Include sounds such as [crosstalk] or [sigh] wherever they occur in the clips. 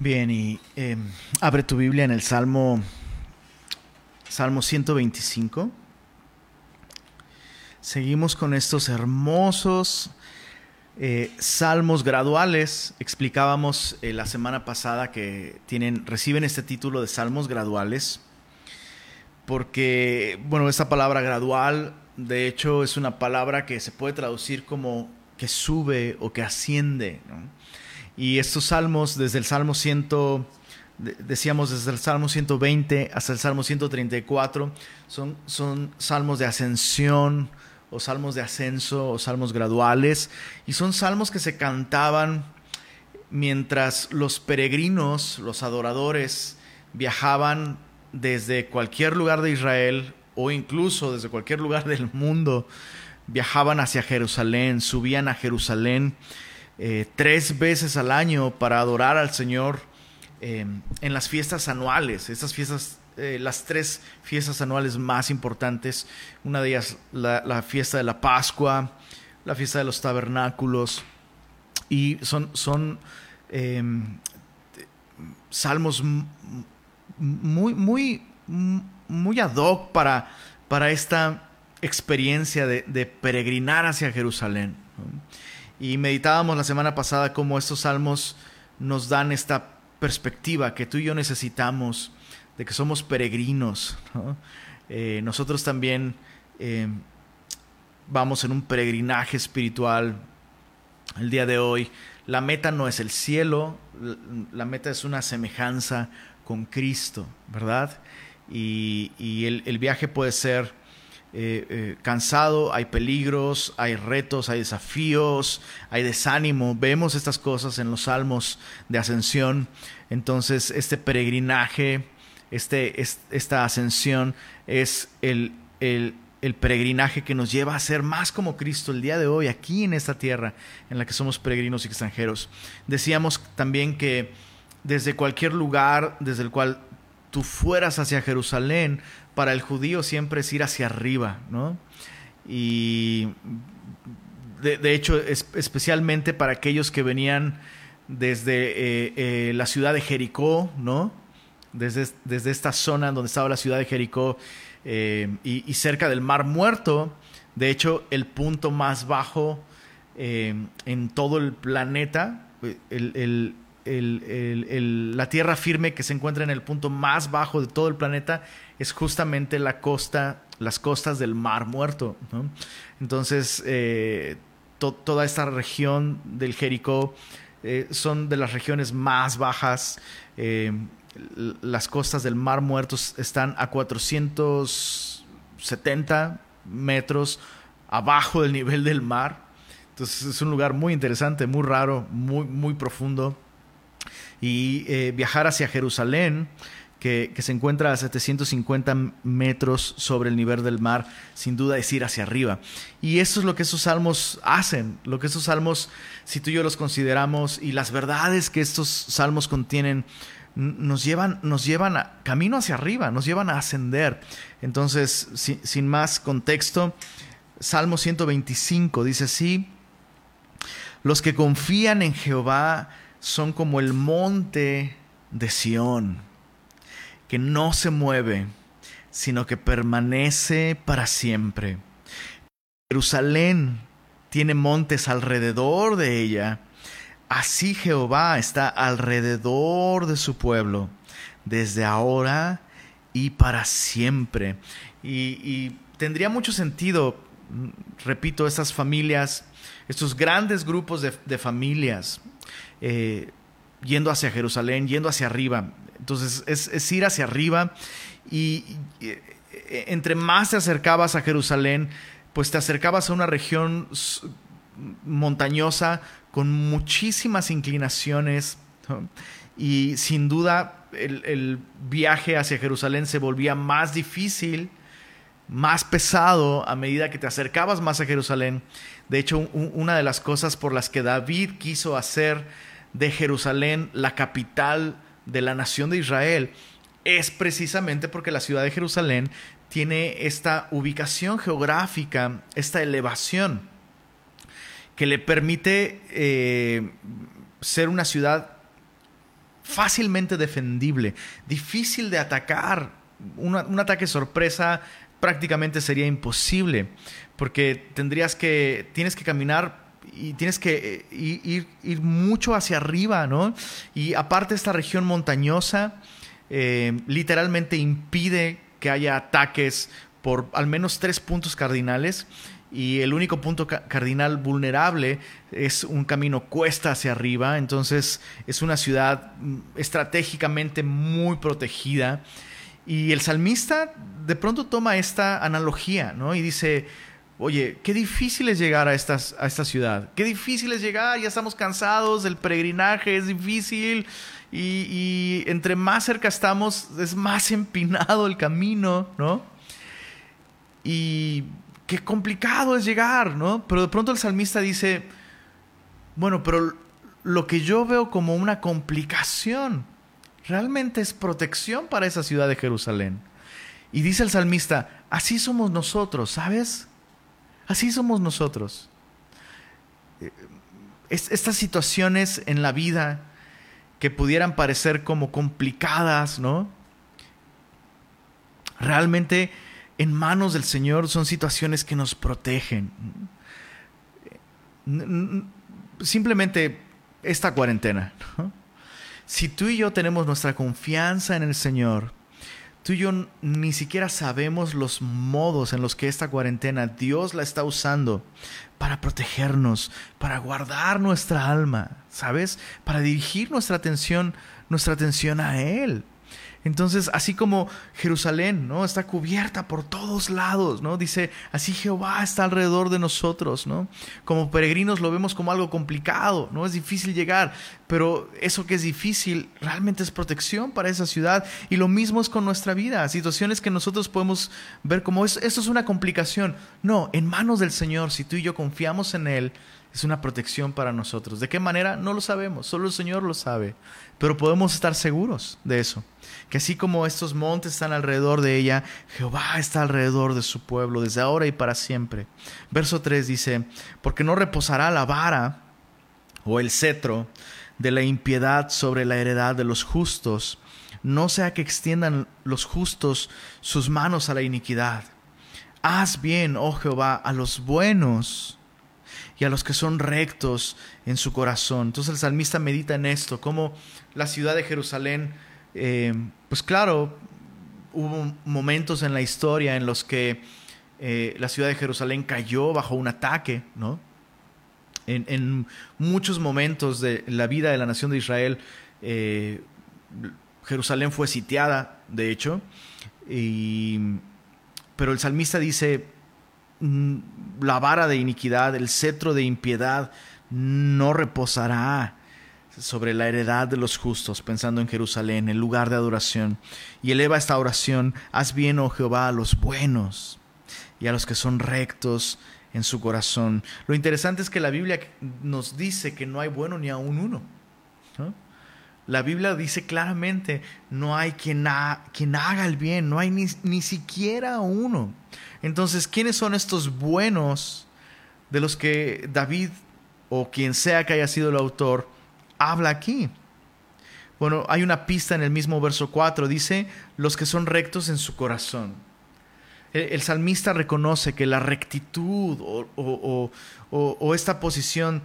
Bien, y eh, abre tu Biblia en el Salmo, Salmo 125. Seguimos con estos hermosos eh, salmos graduales. Explicábamos eh, la semana pasada que tienen, reciben este título de salmos graduales porque, bueno, esa palabra gradual, de hecho, es una palabra que se puede traducir como que sube o que asciende. ¿no? Y estos salmos, desde el Salmo 100, decíamos desde el Salmo 120 hasta el Salmo 134, son, son salmos de ascensión o salmos de ascenso o salmos graduales. Y son salmos que se cantaban mientras los peregrinos, los adoradores, viajaban desde cualquier lugar de Israel o incluso desde cualquier lugar del mundo, viajaban hacia Jerusalén, subían a Jerusalén eh, tres veces al año para adorar al Señor eh, en las fiestas anuales, estas fiestas, eh, las tres fiestas anuales más importantes, una de ellas la, fiesta de la Pascua, la fiesta de los tabernáculos, y son, son em, salmos muy, muy, muy ad hoc para, para esta experiencia de peregrinar hacia Jerusalén. Y meditábamos la semana pasada cómo estos salmos nos dan esta perspectiva que tú y yo necesitamos, de que somos peregrinos. Eh, nosotros también eh, vamos en un peregrinaje espiritual el día de hoy. La meta no es el cielo, la meta es una semejanza con Cristo, ¿verdad? Y, el viaje puede ser eh, eh, cansado, hay peligros, hay retos, hay desafíos, hay desánimo. Vemos estas cosas en los salmos de ascensión. Entonces, este peregrinaje, este, esta ascensión es el, el, el peregrinaje que nos lleva a ser más como Cristo el día de hoy, aquí en esta tierra en la que somos peregrinos y extranjeros. Decíamos también que desde cualquier lugar desde el cual tú fueras hacia Jerusalén, para el judío siempre es ir hacia arriba, ¿no? Y de, hecho, especialmente para aquellos que venían desde eh, eh, la ciudad de Jericó, ¿no? Desde, desde, esta zona donde estaba la ciudad de Jericó eh, y, cerca del Mar Muerto, de hecho, el punto más bajo en todo el planeta, el, la tierra firme que se encuentra en el punto más bajo de todo el planeta es justamente la costa, las costas del Mar Muerto. Entonces, eh, toda esta región del Jericó eh, son de las regiones más bajas. Eh, las costas del Mar Muerto están a 470 metros abajo del nivel del mar. Entonces es un lugar muy interesante, muy raro, muy, muy profundo. Y viajar hacia Jerusalén que, se encuentra a 750 metros sobre el nivel del mar, sin duda es ir hacia arriba. Y eso es lo que esos salmos hacen, lo que esos salmos, si tú y yo los consideramos, y las verdades que estos salmos contienen, nos llevan, nos llevan a, camino hacia arriba, nos llevan a ascender. Entonces, sin más contexto, Salmo 125 dice así, los que confían en Jehová son como el monte de Sión que no se mueve, sino que permanece para siempre. Jerusalén tiene montes alrededor de ella. Así Jehová está alrededor de su pueblo, desde ahora y para siempre. Y, tendría mucho sentido, repito, estas familias, estos grandes grupos de, familias, eh, yendo hacia Jerusalén, yendo hacia arriba. Entonces es, ir hacia arriba y, e, entre más te acercabas a Jerusalén, pues te acercabas a una región montañosa con muchísimas inclinaciones y sin duda el, viaje hacia Jerusalén se volvía más difícil, más pesado a medida que te acercabas más a Jerusalén. De hecho, una de las cosas por las que David quiso hacer de Jerusalén la capital de la nación de Israel es precisamente porque la ciudad de Jerusalén tiene esta ubicación geográfica, esta elevación, que le permite eh, ser una ciudad fácilmente defendible, difícil de atacar. un ataque sorpresa prácticamente sería imposible, porque tendrías que, tienes que caminar y tienes que eh, ir, mucho hacia arriba, ¿no? Y aparte esta región montañosa eh, literalmente impide que haya ataques por al menos tres puntos cardinales y el único punto cardinal vulnerable es un camino cuesta hacia arriba, entonces es una ciudad mm, estratégicamente muy protegida. Y el salmista de pronto toma esta analogía, ¿no? Y dice, oye, qué difícil es llegar a, esta ciudad, qué difícil es llegar, ya estamos cansados, el peregrinaje es difícil y, y entre más cerca estamos es más [laughs] empinado el camino, ¿no? Y qué complicado es llegar, ¿no? Pero de pronto el salmista dice, bueno, pero lo que yo veo como una complicación realmente es protección para esa ciudad de Jerusalén. Y dice el salmista, así somos nosotros, ¿sabes? Así somos nosotros. Eh, estas situaciones en la vida que pudieran parecer como complicadas, ¿no? Realmente en manos del Señor son situaciones que nos protegen. Simplemente esta cuarentena. Si tú y yo tenemos nuestra confianza en el Señor, tú y yo ni siquiera sabemos los modos en los que esta cuarentena Dios la está usando para protegernos, para guardar nuestra alma, ¿sabes? Para dirigir nuestra atención, nuestra atención a Él. Entonces, así como Jerusalén, ¿no? Está cubierta por todos lados, ¿no? Dice, así Jehová está alrededor de nosotros, ¿no? Como peregrinos lo vemos como algo complicado, ¿no? Es difícil llegar, pero eso que es difícil realmente es protección para esa ciudad y lo mismo es con nuestra vida, situaciones que nosotros podemos ver como esto es una complicación. No, en manos del Señor, si tú y yo confiamos en Él, es una protección para nosotros. ¿De qué manera? No lo sabemos, solo el Señor lo sabe, pero podemos estar seguros de eso que así como estos montes están alrededor de ella, Jehová está alrededor de su pueblo desde ahora y para siempre. Verso 3 dice, porque no reposará la vara o el cetro de la impiedad sobre la heredad de los justos, no sea que extiendan los justos sus manos a la iniquidad. Haz bien, oh Jehová, a los buenos y a los que son rectos en su corazón. Entonces el salmista medita en esto, como la ciudad de Jerusalén eh, pues claro, hubo momentos en la historia en los que eh, la ciudad de Jerusalén cayó bajo un ataque, ¿no? En, muchos momentos de la vida de la nación de Israel, eh, Jerusalén fue sitiada, de hecho, pero el salmista dice, la vara de iniquidad, el cetro de impiedad no reposará sobre la heredad de los justos, pensando en Jerusalén, el lugar de adoración, y eleva esta oración, haz bien, oh Jehová, a los buenos y a los que son rectos en su corazón. Lo interesante es que la Biblia nos dice que no hay bueno ni aún uno. La Biblia dice claramente, no hay quien, haga el bien, no hay ni, ni siquiera uno. Entonces, ¿quiénes son estos buenos de los que David o quien sea que haya sido el autor habla aquí? Bueno, hay una pista en el mismo verso 4, dice, los que son rectos en su corazón. El, salmista reconoce que la rectitud o, esta posición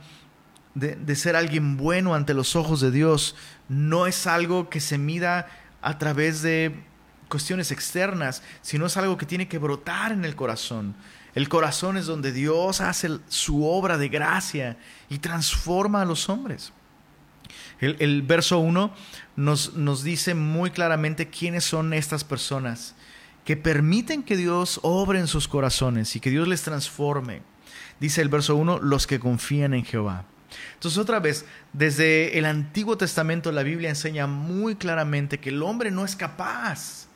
de, ser alguien bueno ante los ojos de Dios no es algo que se mida a través de cuestiones externas, sino es algo que tiene que brotar en el corazón. El corazón es donde Dios hace su obra de gracia y transforma a los hombres. El, verso 1 nos, nos dice muy claramente quiénes son estas personas que permiten que Dios obre en sus corazones y que Dios les transforme. Dice el verso 1, los que confían en Jehová. Entonces otra vez, desde el Antiguo Testamento la Biblia enseña muy claramente que el hombre no es capaz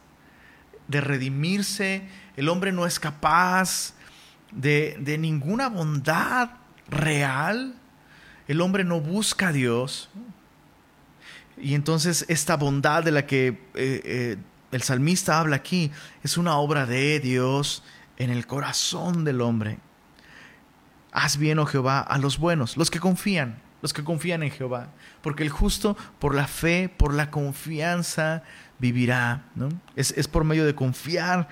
de redimirse, el hombre no es capaz de, de ninguna bondad real, el hombre no busca a Dios, y entonces esta bondad de la que eh, eh, el salmista habla aquí es una obra de Dios en el corazón del hombre. Haz bien, oh Jehová, a los buenos, los que confían. los que confían en Jehová, porque el justo por la fe, por la confianza, vivirá. ¿no? Es, es por medio de confiar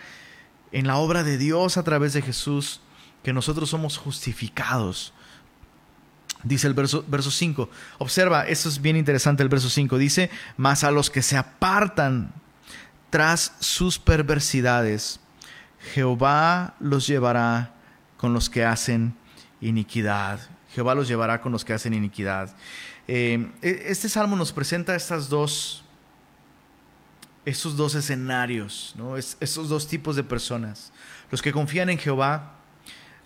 en la obra de Dios a través de Jesús que nosotros somos justificados. Dice el verso, verso 5. Observa, esto es bien interesante el verso 5. Dice, mas a los que se apartan tras sus perversidades, Jehová los llevará con los que hacen iniquidad. Jehová los llevará con los que hacen iniquidad. Eh, e, este salmo nos presenta estas dos, estos dos escenarios, ¿no? estos dos tipos de personas. Los que confían en Jehová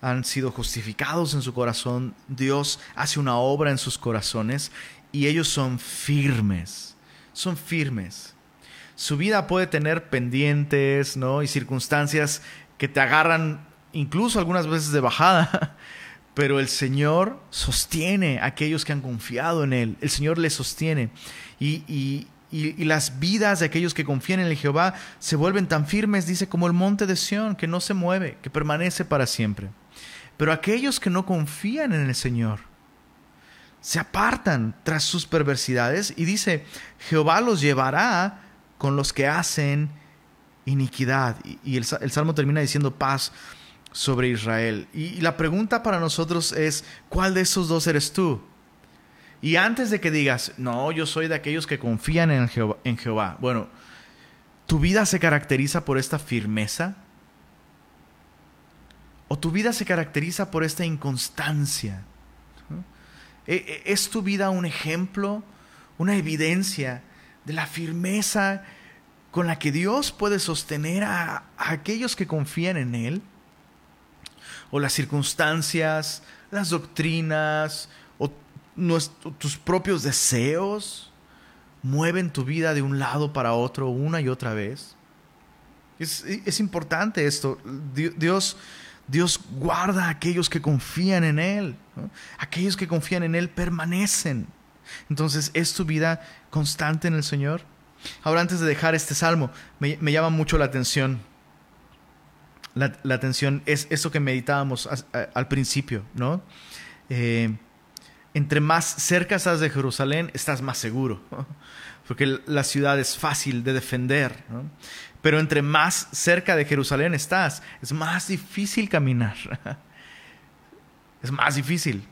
han sido justificados en su corazón, Dios hace una obra en sus corazones y ellos son firmes, son firmes. Su vida puede tener pendientes, ¿no? Y circunstancias que te agarran incluso algunas veces de bajada, pero el Señor sostiene a aquellos que han confiado en Él. El Señor les sostiene. Y, y, las vidas de aquellos que confían en el Jehová se vuelven tan firmes, dice, como el monte de Sión, que no se mueve, que permanece para siempre. Pero aquellos que no confían en el Señor se apartan tras sus perversidades y dice, Jehová los llevará con los que hacen iniquidad. Y, el, Salmo termina diciendo paz sobre Israel. Y, la pregunta para nosotros es, ¿cuál de esos dos eres tú? Y antes de que digas, no, yo soy de aquellos que confían en Jehová, en Jehová. Bueno, ¿tu vida se caracteriza por esta firmeza? ¿O tu vida se caracteriza por esta inconstancia? ¿E, e, ¿Es tu vida un ejemplo, una evidencia de la firmeza con la que Dios puede sostener a, aquellos que confían en Él, o las circunstancias, las doctrinas, o tus propios deseos, mueven tu vida de un lado para otro una y otra vez. Es, importante esto. Dios, Dios guarda a aquellos que confían en Él. Aquellos que confían en Él permanecen. Entonces, ¿es tu vida constante en el Señor? Ahora, antes de dejar este salmo, me, llama mucho la atención. La, atención es eso que meditábamos al principio, ¿no? Eh, entre más cerca estás de Jerusalén, estás más seguro, porque la ciudad es fácil de defender, ¿no? Pero entre más cerca de Jerusalén estás, es más difícil caminar. [laughs] es más difícil.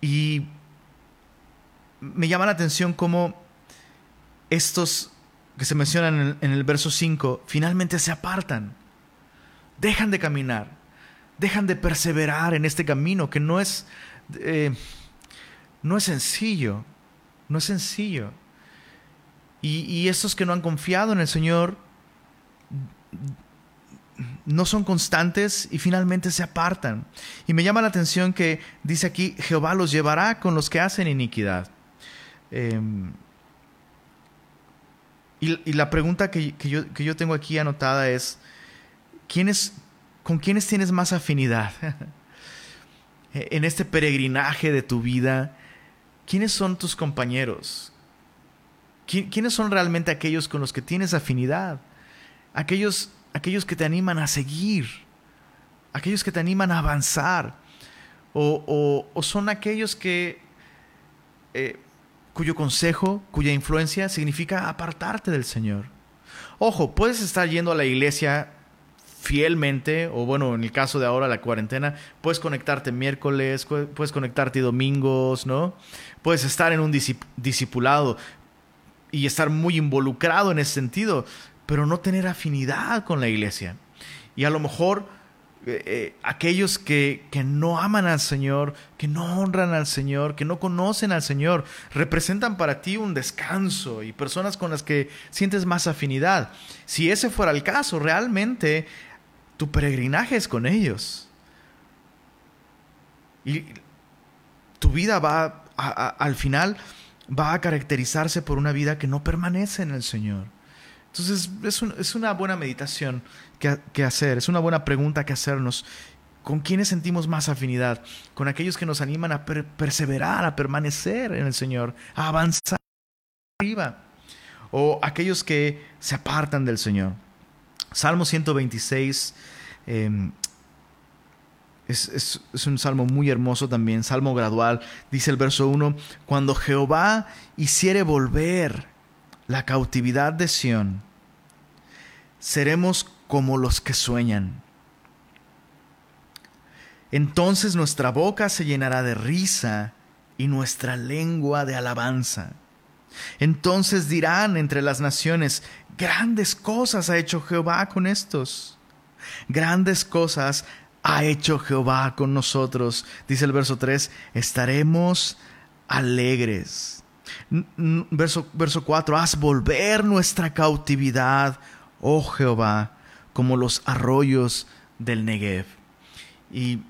Y me llama la atención cómo estos que se mencionan en el, verso 5 finalmente se apartan, dejan de caminar, dejan de perseverar en este camino que no es, eh, no es sencillo, no es sencillo. Y, y estos que no han confiado en el Señor no son constantes y finalmente se apartan. Y me llama la atención que dice aquí, Jehová los llevará con los que hacen iniquidad. Em, y, la pregunta que, yo, tengo aquí anotada es, ¿con quiénes tienes más afinidad? [laughs] en este peregrinaje de tu vida, ¿quiénes son tus compañeros? ¿Quiénes son realmente aquellos con los que tienes afinidad? Aquellos, aquellos que te animan a seguir, aquellos que te animan a avanzar, o, son aquellos que eh, cuyo consejo, cuya influencia significa apartarte del Señor. Ojo, puedes estar yendo a la iglesia fielmente, o bueno, en el caso de ahora la cuarentena, puedes conectarte miércoles, puedes conectarte domingos, ¿no? Puedes estar en un discipulado y estar muy involucrado en ese sentido, pero no tener afinidad con la iglesia. Y a lo mejor eh, eh, aquellos que, que, no aman al Señor, que no honran al Señor, que no conocen al Señor, representan para ti un descanso y personas con las que sientes más afinidad. Si ese fuera el caso, realmente tu peregrinaje es con ellos. Y tu vida va, al final, va a caracterizarse por una vida que no permanece en el Señor. Entonces es, es una buena meditación que, hacer, es una buena pregunta que hacernos. ¿Con quiénes sentimos más afinidad? Con aquellos que nos animan a perseverar, a permanecer en el Señor, a avanzar arriba. O aquellos que se apartan del Señor. Salmo 126, em, Es, un salmo muy hermoso también, salmo gradual. Dice el verso 1, cuando Jehová hiciere volver la cautividad de Sión, seremos como los que sueñan. Entonces nuestra boca se llenará de risa y nuestra lengua de alabanza. Entonces dirán entre las naciones, grandes cosas ha hecho Jehová con estos. Grandes cosas ha hecho Jehová con nosotros. Dice el verso 3, estaremos alegres. Verso, verso 4, haz volver nuestra cautividad, oh Jehová, como los arroyos del Negev. Y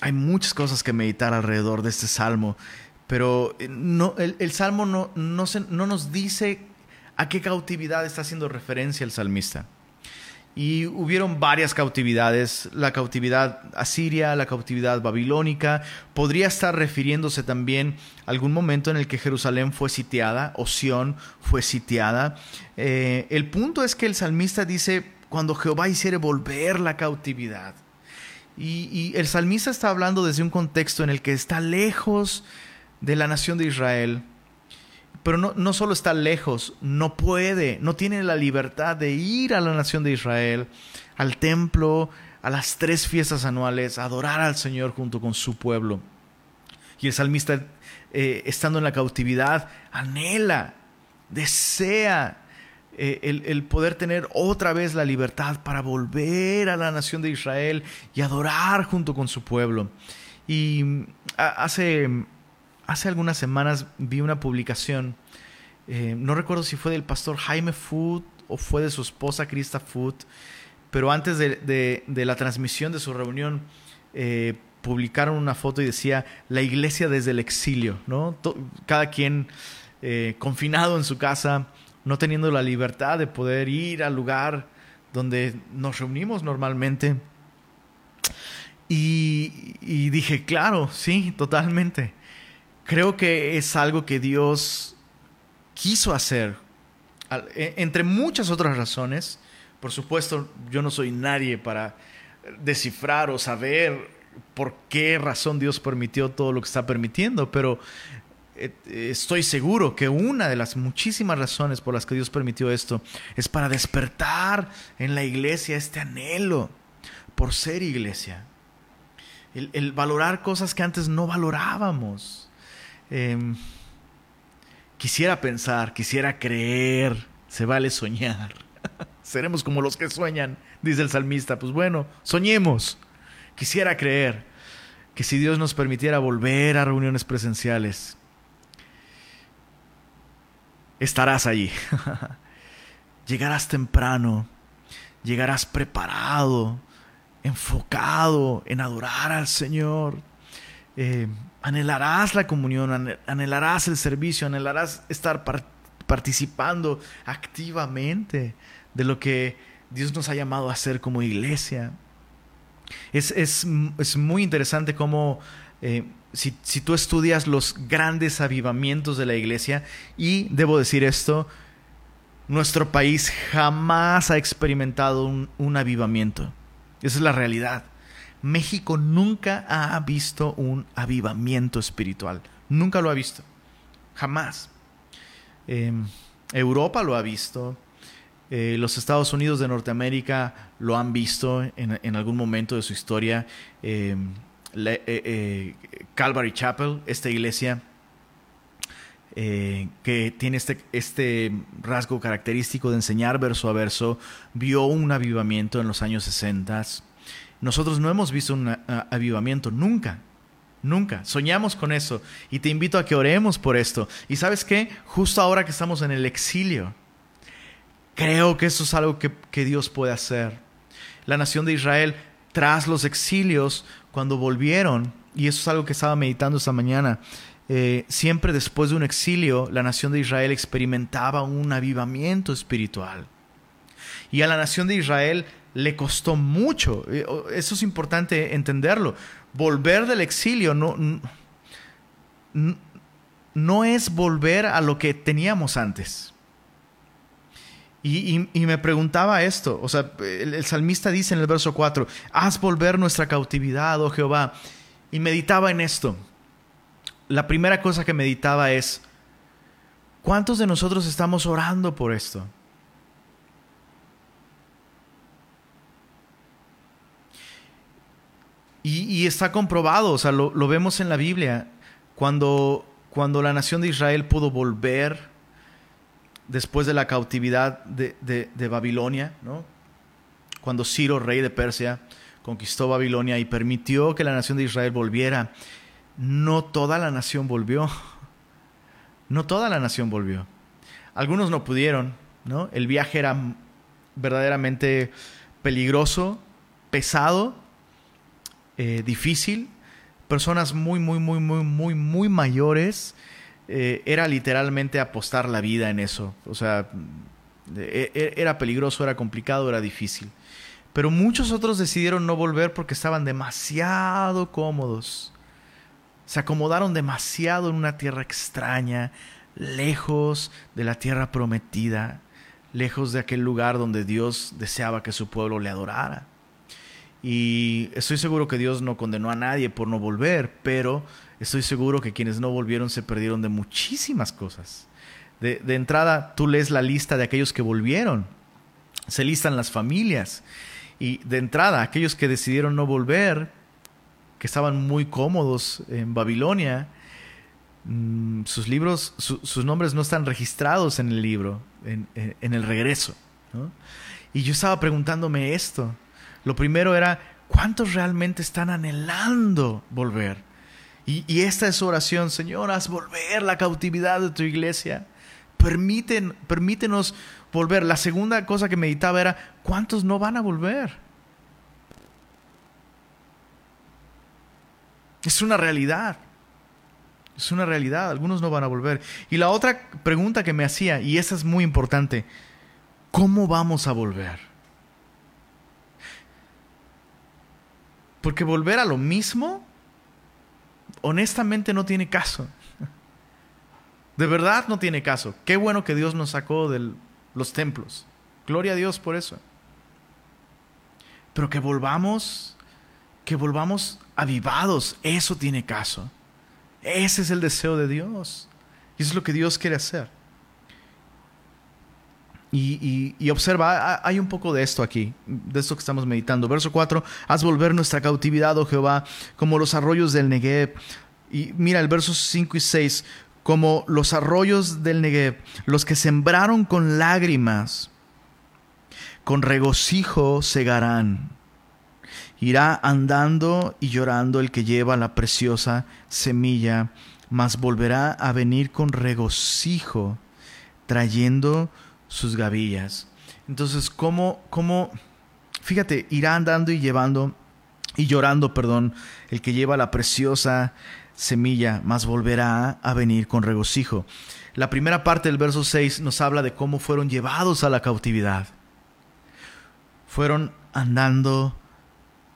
hay muchas cosas que meditar alrededor de este salmo, pero eh, no, el, salmo no, no, no nos dice a qué cautividad está haciendo referencia el salmista. Y hubieron varias cautividades, la cautividad asiria, la cautividad babilónica, podría estar refiriéndose también a algún momento en el que Jerusalén fue sitiada, o Sión fue sitiada. Eh, el punto es que el salmista dice, cuando Jehová hiciere volver la cautividad. Y, el salmista está hablando desde un contexto en el que está lejos de la nación de Israel, pero no, no, solo está lejos, no puede, no tiene la libertad de ir a la nación de Israel, al templo, a las tres fiestas anuales, a adorar al Señor junto con su pueblo. Y el salmista, eh, estando en la cautividad, anhela, desea eh, el, poder tener otra vez la libertad para volver a la nación de Israel y adorar junto con su pueblo. Y mm, hace, hace algunas semanas vi una publicación, eh, no recuerdo si fue del pastor Jaime Food o fue de su esposa Krista Food, pero antes de, la transmisión de su reunión, eh, publicaron una foto y decía la iglesia desde el exilio, ¿no? Cada quien confinado en su casa, no teniendo la libertad de poder ir al lugar donde nos reunimos normalmente. Y, dije, claro, sí, totalmente. Creo que es algo que Dios quiso hacer, e, entre muchas otras razones. Por supuesto, yo no soy nadie para descifrar o saber por qué razón Dios permitió todo lo que está permitiendo, pero eh, estoy seguro que una de las muchísimas razones por las que Dios permitió esto es para despertar en la iglesia este anhelo por ser iglesia. El, valorar cosas que antes no valorábamos. Em, quisiera pensar, quisiera creer, se vale soñar. [laughs] Seremos como los que sueñan, dice el salmista. Pues bueno, soñemos. Quisiera creer que si Dios nos permitiera volver a reuniones presenciales, estarás allí. [laughs] llegarás temprano, llegarás preparado, enfocado en adorar al Señor. Eh, anhelarás la comunión, anhelarás el servicio, anhelarás estar participando activamente de lo que Dios nos ha llamado a hacer como iglesia. Es, es, es muy interesante cómo eh, si, tú estudias los grandes avivamientos de la iglesia, y debo decir esto, nuestro país jamás ha experimentado un, un avivamiento. Esa es la realidad. México nunca ha visto un avivamiento espiritual. Nunca lo ha visto. Jamás. Em, Europa lo ha visto. Eh, los Estados Unidos de Norteamérica lo han visto en, en algún momento de su historia. Em, eh, eh, Calvary Chapel, esta iglesia que tiene este, este rasgo característico de enseñar verso a verso, vio un avivamiento en los años 60. Nosotros no hemos visto un avivamiento nunca. Nunca. Soñamos con eso. Y te invito a que oremos por esto. Y sabes qué? Justo ahora que estamos en el exilio, creo que eso es algo que, que Dios puede hacer. La nación de Israel, tras los exilios, cuando volvieron, y eso es algo que estaba meditando esta mañana, eh, siempre después de un exilio, la nación de Israel experimentaba un avivamiento espiritual. Y a la nación de Israel le costó mucho, eh, eso es importante entenderlo. Volver del exilio no, no es volver a lo que teníamos antes. Y, me preguntaba esto, o sea, el, salmista dice en el verso 4, haz volver nuestra cautividad, oh Jehová. Y meditaba en esto. La primera cosa que meditaba es, ¿cuántos de nosotros estamos orando por esto? Y, está comprobado, o sea, lo, vemos en la Biblia, cuando, cuando la nación de Israel pudo volver después de la cautividad de, Babilonia, ¿no? cuando Ciro, rey de Persia, conquistó Babilonia y permitió que la nación de Israel volviera, no toda la nación volvió. [laughs] No toda la nación volvió. Algunos no pudieron, ¿no? El viaje era verdaderamente peligroso, pesado, eh, difícil. Personas muy, muy, muy, muy, muy, muy mayores eh, era literalmente apostar la vida en eso. O sea, e, e, era peligroso, era complicado, era difícil. Pero muchos otros decidieron no volver porque estaban demasiado cómodos. Se acomodaron demasiado en una tierra extraña, lejos de la tierra prometida, lejos de aquel lugar donde Dios deseaba que su pueblo le adorara. Y estoy seguro que Dios no condenó a nadie por no volver, pero estoy seguro que quienes no volvieron se perdieron de muchísimas cosas. De, entrada, tú lees la lista de aquellos que volvieron, se listan las familias, y de entrada, aquellos que decidieron no volver, que estaban muy cómodos en Babilonia, mm, sus libros, sus nombres no están registrados en el libro, en, el regreso. Y yo estaba preguntándome esto. Lo primero era, ¿cuántos realmente están anhelando volver? Y, esta es su oración, Señor, haz volver la cautividad de tu iglesia. Permítenos volver. La segunda cosa que meditaba era, ¿cuántos no van a volver? Es una realidad. Es una realidad. Algunos no van a volver. Y la otra pregunta que me hacía, y esa es muy importante, ¿cómo vamos a volver? Porque volver a lo mismo honestamente no tiene caso. De verdad no tiene caso. Qué bueno que Dios nos sacó de los templos. Gloria a Dios por eso. Pero que volvamos, que volvamos avivados, eso tiene caso. Ese es el deseo de Dios. Y eso es lo que Dios quiere hacer. Y, observa, hay un poco de esto aquí, de esto que estamos meditando. Verso 4, haz volver nuestra cautividad, oh Jehová, como los arroyos del Negev. Y mira el verso 5 y 6, como los arroyos del Negev, los que sembraron con lágrimas, con regocijo segarán. Irá andando y llorando el que lleva la preciosa semilla, mas volverá a venir con regocijo, trayendo sus gavillas. Entonces, ¿cómo, cómo, fíjate, irá andando y llevando, y llorando, perdón, el que lleva la preciosa semilla, mas volverá a venir con regocijo. La primera parte del verso 6 nos habla de cómo fueron llevados a la cautividad. Fueron andando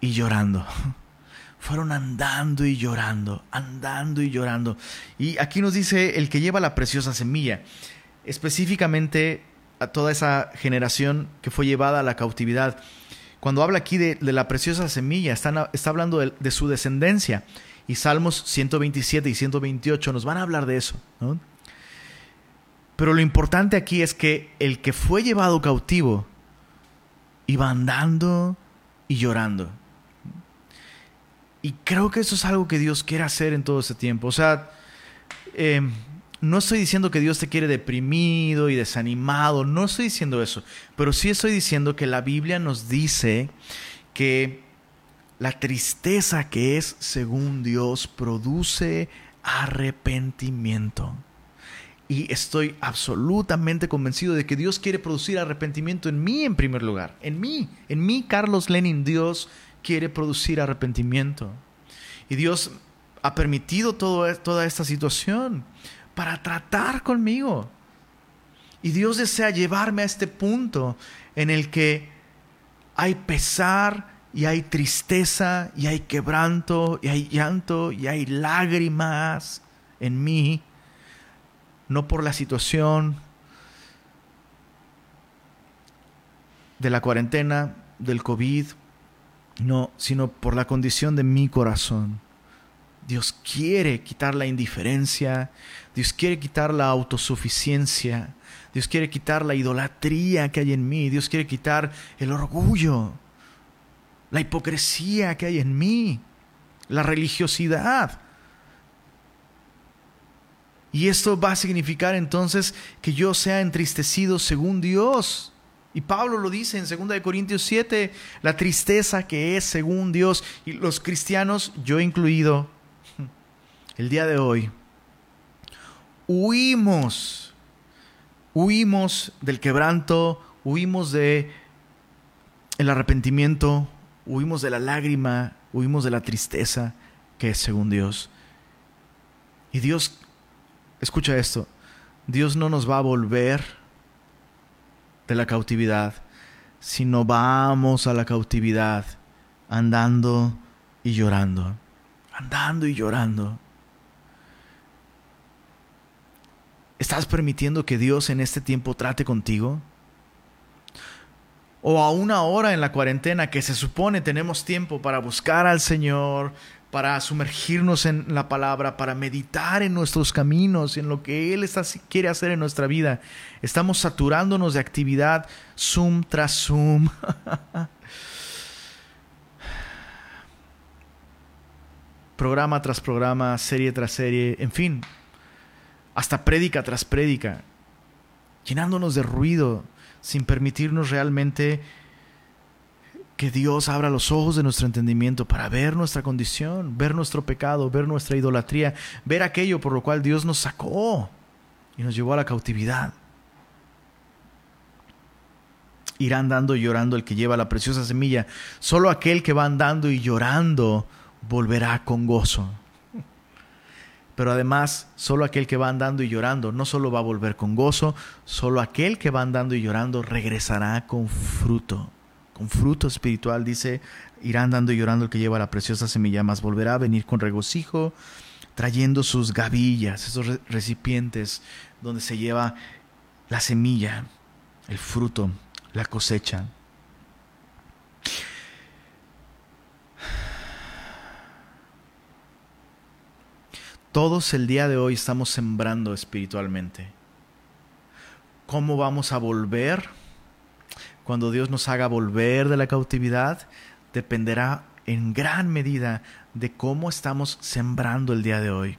y llorando. [laughs] Fueron andando y llorando, andando y llorando. Y aquí nos dice el que lleva la preciosa semilla. Específicamente toda esa generación que fue llevada a la cautividad. Cuando habla aquí de, la preciosa semilla, está, hablando de, su descendencia. Y Salmos 127 y 128 nos van a hablar de eso. Pero lo importante aquí es que el que fue llevado cautivo iba andando y llorando. Y creo que eso es algo que Dios quiere hacer en todo ese tiempo. O sea, eh, no estoy diciendo que Dios te quiere deprimido y desanimado, no estoy diciendo eso, pero sí estoy diciendo que la Biblia nos dice que la tristeza que es según Dios produce arrepentimiento. Y estoy absolutamente convencido de que Dios quiere producir arrepentimiento en mí en primer lugar. En mí, en mí, Carlos Lenin, Dios quiere producir arrepentimiento. Y Dios ha permitido todo, toda esta situación para tratar conmigo. Y Dios desea llevarme a este punto en el que hay pesar y hay tristeza y hay quebranto y hay llanto y hay lágrimas en mí, no por la situación, de la cuarentena, del COVID, no, sino por la condición de mi corazón. Dios quiere quitar la indiferencia, Dios quiere quitar la autosuficiencia, Dios quiere quitar la idolatría que hay en mí, Dios quiere quitar el orgullo, la hipocresía que hay en mí, la religiosidad. Y esto va a significar entonces que yo sea entristecido según Dios. Y Pablo lo dice en 2 Corintios 7, la tristeza que es según Dios. Y los cristianos, yo incluido, el día de hoy, huimos, huimos del quebranto, huimos de el arrepentimiento, huimos de la lágrima, huimos de la tristeza que es según Dios. Y Dios, escucha esto, Dios no nos va a volver de la cautividad, sino vamos a la cautividad andando y llorando, andando y llorando. ¿Estás permitiendo que Dios en este tiempo trate contigo? O a una hora en la cuarentena que se supone tenemos tiempo para buscar al Señor, para sumergirnos en la palabra, para meditar en nuestros caminos, en lo que Él quiere hacer en nuestra vida. Estamos saturándonos de actividad Zoom tras Zoom. [laughs] programa tras programa, serie tras serie, en fin, hasta prédica tras prédica, llenándonos de ruido sin permitirnos realmente que Dios abra los ojos de nuestro entendimiento para ver nuestra condición, ver nuestro pecado, ver nuestra idolatría, ver aquello por lo cual Dios nos sacó y nos llevó a la cautividad. Irá andando y llorando el que lleva la preciosa semilla. Solo aquel que va andando y llorando volverá con gozo. Pero además, solo aquel que va andando y llorando no solo va a volver con gozo, solo aquel que va andando y llorando regresará con fruto. Con fruto espiritual, dice, irá andando y llorando el que lleva la preciosa semilla, más volverá a venir con regocijo, trayendo sus gavillas, esos recipientes donde se lleva la semilla, el fruto, la cosecha. Todos el día de hoy estamos sembrando espiritualmente. ¿Cómo vamos a volver? Cuando Dios nos haga volver de la cautividad, dependerá en gran medida de cómo estamos sembrando el día de hoy.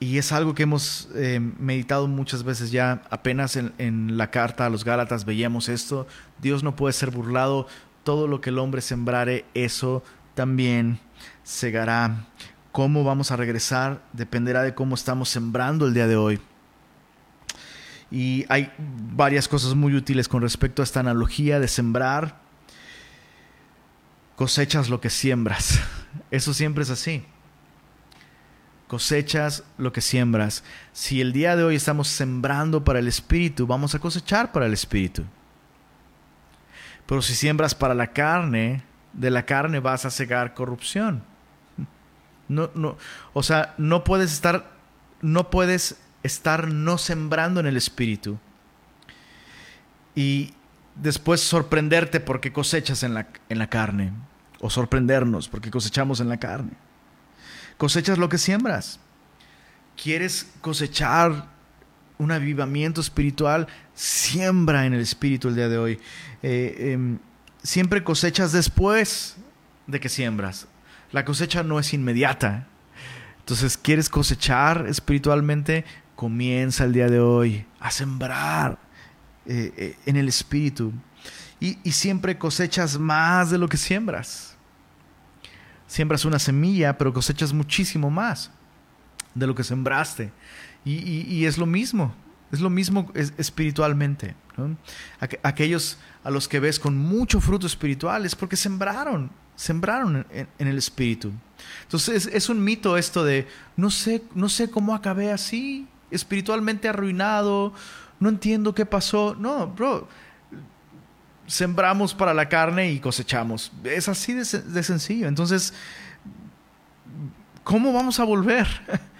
Y es algo que hemos eh, meditado muchas veces ya, apenas en, en la carta a los Gálatas veíamos esto, Dios no puede ser burlado, todo lo que el hombre sembrare, eso también segará cómo vamos a regresar dependerá de cómo estamos sembrando el día de hoy. Y hay varias cosas muy útiles con respecto a esta analogía de sembrar. Cosechas lo que siembras. [laughs] Eso siempre es así. Cosechas lo que siembras. Si el día de hoy estamos sembrando para el Espíritu, vamos a cosechar para el Espíritu. Pero si siembras para la carne, de la carne vas a cegar corrupción. No, no, o sea, no puedes estar, no puedes estar no sembrando en el espíritu. Y después sorprenderte porque cosechas en la, en la carne. O sorprendernos porque cosechamos en la carne. Cosechas lo que siembras. ¿Quieres cosechar un avivamiento espiritual? Siembra en el espíritu el día de hoy. Eh, em, siempre cosechas después de que siembras la cosecha no es inmediata. Entonces, ¿quieres cosechar espiritualmente? Comienza el día de hoy a sembrar eh, eh, en el espíritu. Y, siempre cosechas más de lo que siembras. Siembras una semilla, pero cosechas muchísimo más de lo que sembraste. Y, es lo mismo, es lo mismo espiritualmente. Aquellos a los que ves con mucho fruto espiritual es porque sembraron sembraron en, el espíritu. Entonces es, un mito esto de no sé, no sé cómo acabé así, espiritualmente arruinado, no entiendo qué pasó. No, bro, sembramos para la carne y cosechamos. Es así de, de sencillo. Entonces, ¿cómo vamos a volver? [laughs]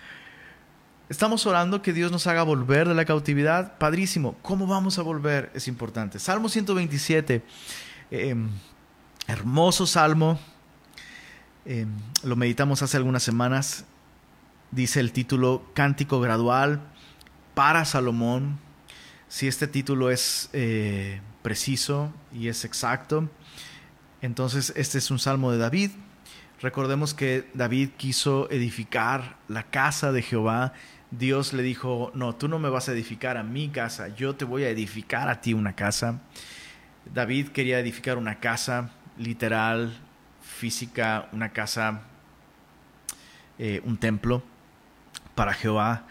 Estamos orando que Dios nos haga volver de la cautividad. Padrísimo. ¿Cómo vamos a volver? Es importante. Salmo 127. Em, hermoso salmo. Em, lo meditamos hace algunas semanas. Dice el título Cántico Gradual para Salomón. Si este título es eh, preciso y es exacto, entonces este es un salmo de David. Recordemos que David quiso edificar la casa de Jehová Dios le dijo, no, tú no me vas a edificar a mi casa, yo te voy a edificar a ti una casa. David quería edificar una casa literal, física, una casa, eh, un templo para Jehová.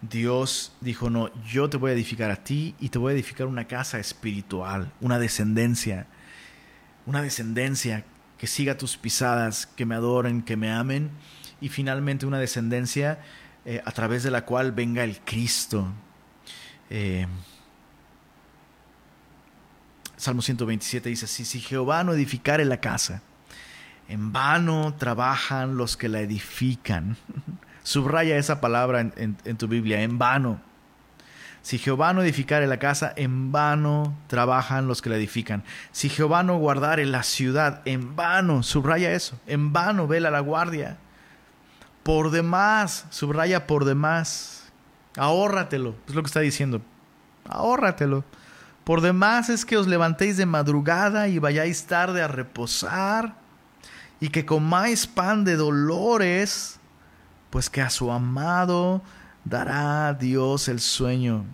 Dios dijo, no, yo te voy a edificar a ti y te voy a edificar una casa espiritual, una descendencia, una descendencia que siga tus pisadas, que me adoren, que me amen y finalmente una descendencia eh, a través de la cual venga el Cristo. Eh, Salmo 127 dice así, si Jehová no edificare la casa, en vano trabajan los que la edifican. [laughs] Subraya esa palabra en, tu Biblia, en vano. Si Jehová no edificare la casa, en vano trabajan los que la edifican. Si Jehová no guardare la ciudad, en vano, subraya eso, en vano vela la guardia por demás, subraya por demás, ahórratelo, es lo que está diciendo, ahórratelo. Por demás es que os levantéis de madrugada y vayáis tarde a reposar y que comáis pan de dolores, pues que a su amado dará Dios el sueño.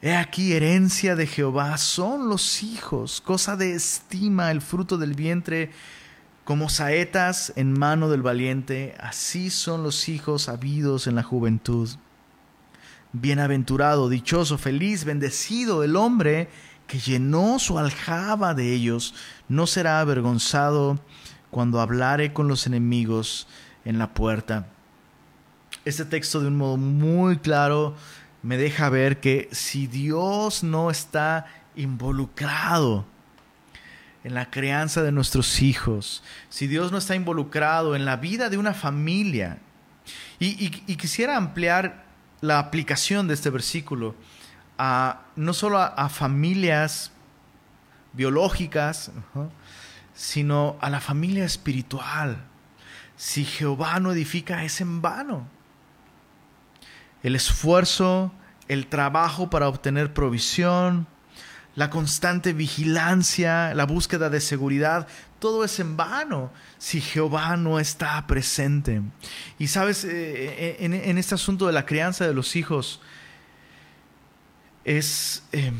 He aquí herencia de Jehová son los hijos, cosa de estima el fruto del vientre como saetas en mano del valiente, así son los hijos habidos en la juventud. Bienaventurado, dichoso, feliz, bendecido el hombre que llenó su aljaba de ellos, no será avergonzado cuando hablare con los enemigos en la puerta. Este texto de un modo muy claro me deja ver que si Dios no está involucrado en la crianza de nuestros hijos, si Dios no está involucrado en la vida de una familia, y, quisiera ampliar la aplicación de este versículo a, no solo a, familias biológicas, sino a la familia espiritual. Si Jehová no edifica, es en vano. El esfuerzo, el trabajo para obtener provisión, la constante vigilancia, la búsqueda de seguridad, todo es en vano si Jehová no está presente. Y sabes, eh, eh, en, este asunto de la crianza de los hijos, es, eh,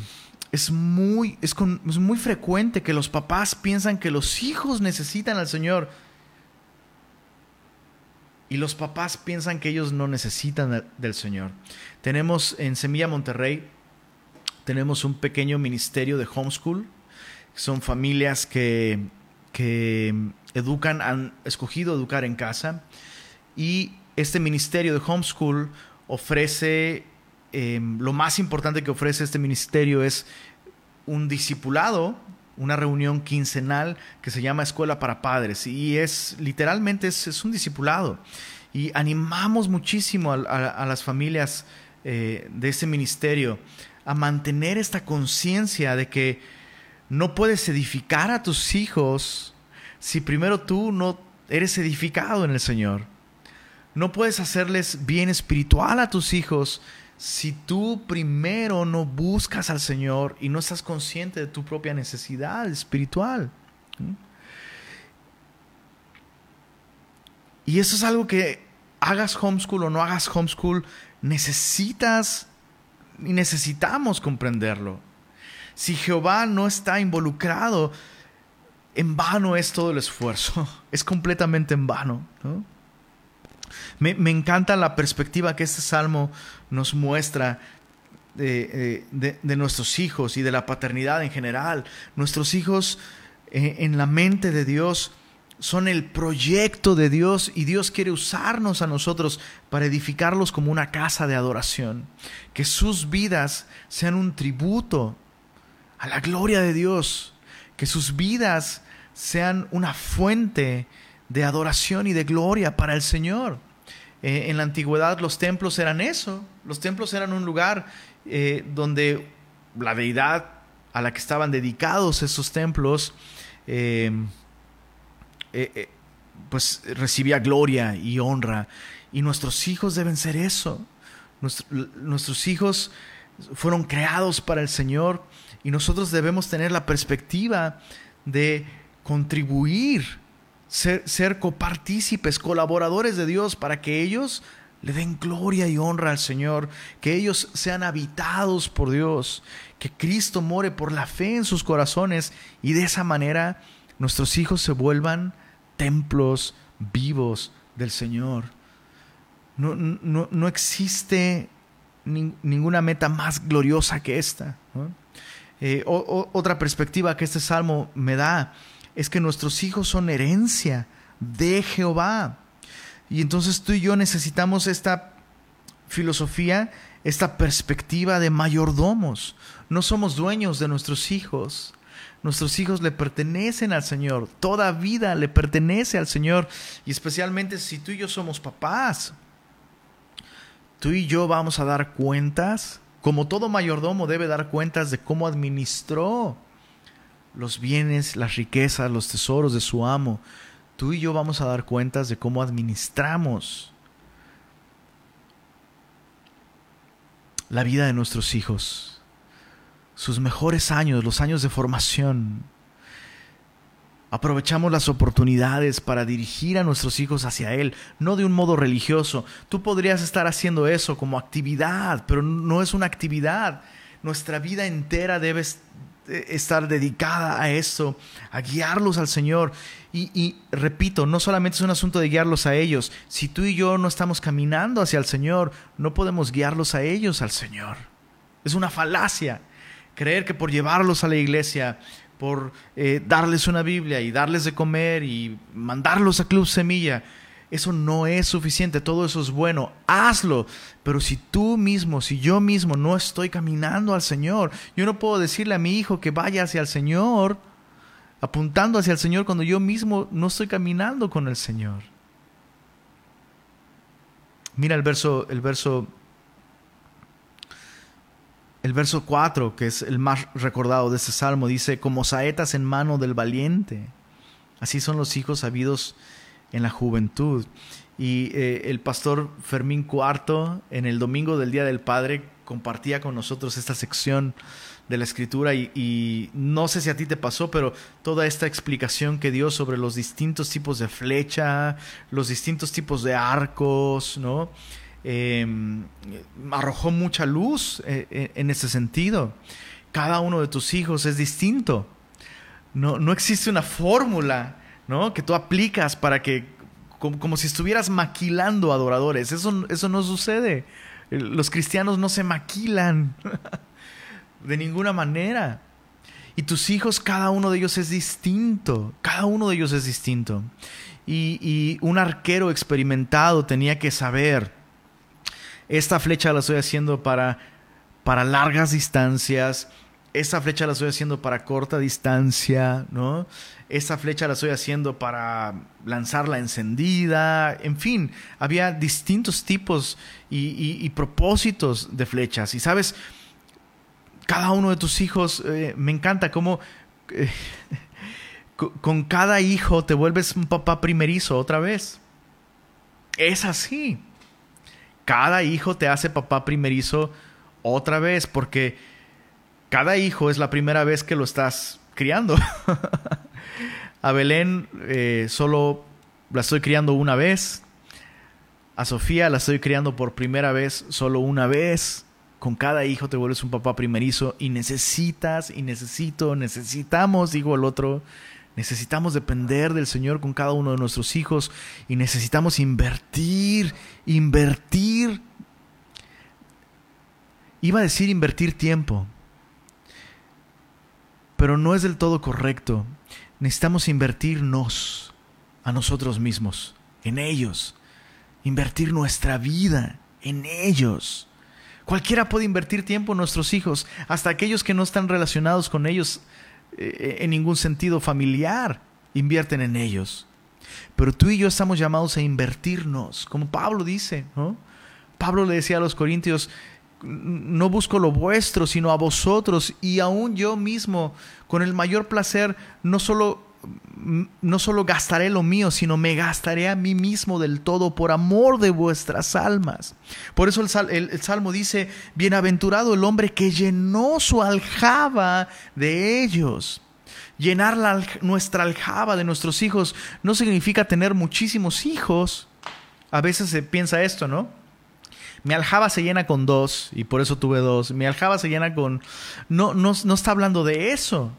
es, muy, es muy frecuente que los papás piensan que los hijos necesitan al Señor. Y los papás piensan que ellos no necesitan del Señor. Tenemos en Semilla Monterrey tenemos un pequeño ministerio de homeschool. Son familias que, educan, han escogido educar en casa. Y este ministerio de homeschool ofrece, em, lo más importante que ofrece este ministerio es un discipulado, una reunión quincenal que se llama Escuela para Padres. Y es literalmente es, un discipulado. Y animamos muchísimo a, las familias eh, de ese ministerio a mantener esta conciencia de que no puedes edificar a tus hijos si primero tú no eres edificado en el Señor. No puedes hacerles bien espiritual a tus hijos si tú primero no buscas al Señor y no estás consciente de tu propia necesidad espiritual. Y eso es algo que hagas homeschool o no hagas homeschool, necesitas y necesitamos comprenderlo. Si Jehová no está involucrado, en vano es todo el esfuerzo, [laughs] es completamente en vano. Me, encanta la perspectiva que este salmo nos muestra de, nuestros hijos y de la paternidad en general. Nuestros hijos eh, en la mente de Dios son el proyecto de Dios y Dios quiere usarnos a nosotros para edificarlos como una casa de adoración. Que sus vidas sean un tributo a la gloria de Dios. Que sus vidas sean una fuente de adoración y de gloria para el Señor. Eh, en la antigüedad los templos eran eso, los templos eran un lugar eh, donde la deidad a la que estaban dedicados esos templos, em, pues recibía gloria y honra. Y nuestros hijos deben ser eso. nuestros hijos fueron creados para el Señor y nosotros debemos tener la perspectiva de contribuir, ser, ser copartícipes, colaboradores de Dios para que ellos le den gloria y honra al Señor, que ellos sean habitados por Dios, que Cristo more por la fe en sus corazones y de esa manera nuestros hijos se vuelvan templos vivos del Señor. No, no, no existe ninguna meta más gloriosa que esta. Eh, otra perspectiva que este salmo me da es que nuestros hijos son herencia de Jehová. Y entonces tú y yo necesitamos esta filosofía, esta perspectiva de mayordomos. No somos dueños de nuestros hijos. Nuestros hijos le pertenecen al Señor. Toda vida le pertenece al Señor. Y especialmente si tú y yo somos papás tú y yo vamos a dar cuentas, como todo mayordomo debe dar cuentas de cómo administró los bienes, las riquezas, los tesoros de su amo. Tú y yo vamos a dar cuentas de cómo administramos la vida de nuestros hijos, sus mejores años, los años de formación, Aprovechamos las oportunidades para dirigir a nuestros hijos hacia Él, no de un modo religioso. Tú podrías estar haciendo eso como actividad, pero no es una actividad. Nuestra vida entera debe eh, estar dedicada a eso, a guiarlos al Señor. Y, y, repito, no solamente es un asunto de guiarlos a ellos. Si tú y yo no estamos caminando hacia el Señor, no podemos guiarlos a ellos al Señor. Es una falacia creer que por llevarlos a la iglesia, por eh, darles una Biblia y darles de comer y mandarlos a Club Semilla. Eso no es suficiente, todo eso es bueno, hazlo. Pero si tú mismo, si yo mismo no estoy caminando al Señor, yo no puedo decirle a mi hijo que vaya hacia el Señor, apuntando hacia el Señor cuando yo mismo no estoy caminando con el Señor. Mira el verso, el verso el verso 4, que es el más recordado de este salmo, dice, como saetas en mano del valiente. Así son los hijos habidos en la juventud. Y eh, el pastor Fermín Cuarto, en el domingo del Día del Padre, compartía con nosotros esta sección de la escritura y, y, no sé si a ti te pasó, pero toda esta explicación que dio sobre los distintos tipos de flecha, los distintos tipos de arcos, ¿no? Em, arrojó mucha luz eh, eh, en ese sentido. Cada uno de tus hijos es distinto. No, no existe una fórmula ¿no? que tú aplicas para que, como, si estuvieras maquilando adoradores. Eso, eso no sucede. Los cristianos no se maquilan [laughs] de ninguna manera. Y tus hijos, cada uno de ellos es distinto. Cada uno de ellos es distinto. Y, y un arquero experimentado tenía que saber esta flecha la estoy haciendo para, para largas distancias, esta flecha la estoy haciendo para corta distancia, ¿no? Esta flecha la estoy haciendo para lanzarla encendida, en fin, había distintos tipos y, propósitos de flechas. Y sabes, cada uno de tus hijos, eh, me encanta cómo eh, [laughs] con cada hijo te vuelves un papá primerizo otra vez. Es así cada hijo te hace papá primerizo otra vez, porque cada hijo es la primera vez que lo estás criando. [laughs] a Belén eh, solo la estoy criando una vez. A Sofía la estoy criando por primera vez solo una vez. Con cada hijo te vuelves un papá primerizo y necesitas y necesito, necesitamos, digo el otro, Necesitamos depender del Señor con cada uno de nuestros hijos y necesitamos invertir, invertir. Iba a decir invertir tiempo, pero no es del todo correcto. Necesitamos invertirnos a nosotros mismos, en ellos, invertir nuestra vida en ellos. Cualquiera puede invertir tiempo en nuestros hijos, hasta aquellos que no están relacionados con ellos eh, en ningún sentido familiar invierten en ellos. Pero tú y yo estamos llamados a invertirnos, como Pablo dice. Pablo le decía a los corintios, no busco lo vuestro, sino a vosotros, y aún yo mismo, con el mayor placer, no solo no solo gastaré lo mío, sino me gastaré a mí mismo del todo por amor de vuestras almas. Por eso el, Salmo dice, bienaventurado el hombre que llenó su aljaba de ellos. Llenar nuestra aljaba de nuestros hijos no significa tener muchísimos hijos. A veces se piensa esto, ¿no? Mi aljaba se llena con dos y por eso tuve dos. Mi aljaba se llena con... No, no, no está hablando de eso.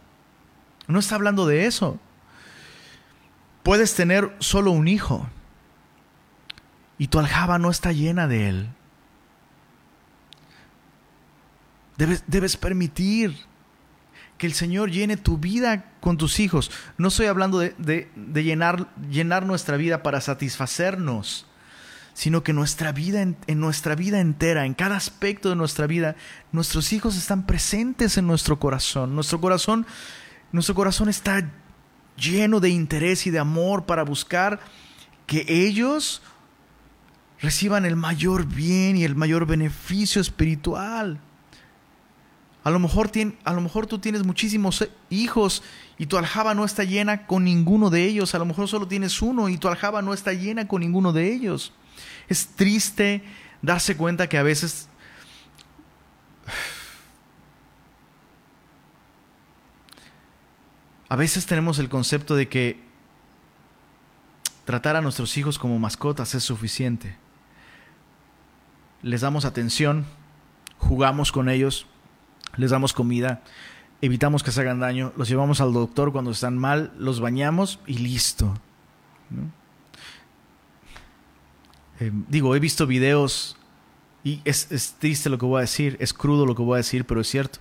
No está hablando de eso. Puedes tener solo un hijo y tu aljaba no está llena de él. Debes, debes, permitir que el Señor llene tu vida con tus hijos. No estoy hablando de, llenar, llenar, nuestra vida para satisfacernos, sino que nuestra vida, en, nuestra vida entera, en cada aspecto de nuestra vida, nuestros hijos están presentes en nuestro corazón. Nuestro corazón, nuestro corazón está lleno de interés y de amor para buscar que ellos reciban el mayor bien y el mayor beneficio espiritual. A lo mejor, a lo mejor tú tienes muchísimos hijos y tu aljaba no está llena con ninguno de ellos. A lo mejor solo tienes uno y tu aljaba no está llena con ninguno de ellos. Es triste darse cuenta que a veces A veces tenemos el concepto de que tratar a nuestros hijos como mascotas es suficiente. Les damos atención, jugamos con ellos, les damos comida, evitamos que se hagan daño, los llevamos al doctor cuando están mal, los bañamos y listo. Eh, digo, he visto videos y es, es triste lo que voy a decir, es crudo lo que voy a decir, pero es cierto.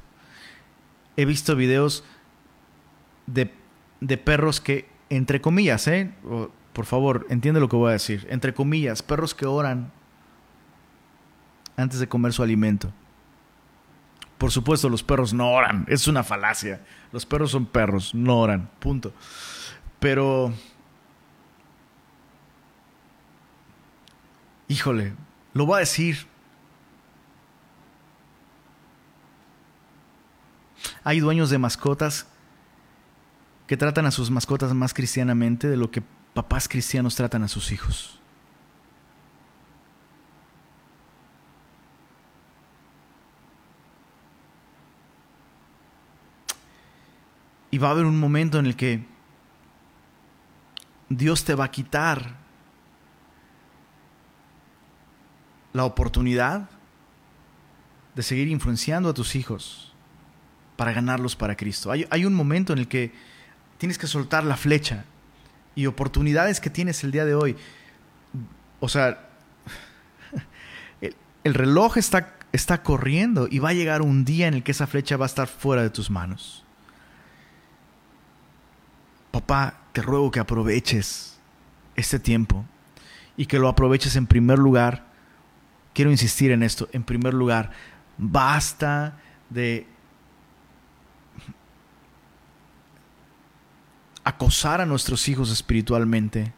He visto videos de, perros que, entre comillas, ¿eh? por favor, entiende lo que voy a decir. Entre comillas, perros que oran antes de comer su alimento. Por supuesto, los perros no oran. Es una falacia. Los perros son perros, no oran. Punto. Pero... Híjole, lo voy a decir. Hay dueños de mascotas que tratan a sus mascotas más cristianamente de lo que papás cristianos tratan a sus hijos. Y va a haber un momento en el que Dios te va a quitar la oportunidad de seguir influenciando a tus hijos para ganarlos para Cristo. Hay, un momento en el que tienes que soltar la flecha y oportunidades que tienes el día de hoy. O sea, el, reloj está, está corriendo y va a llegar un día en el que esa flecha va a estar fuera de tus manos. Papá, te ruego que aproveches este tiempo y que lo aproveches en primer lugar. Quiero insistir en esto. En primer lugar, basta de acosar a nuestros hijos espiritualmente,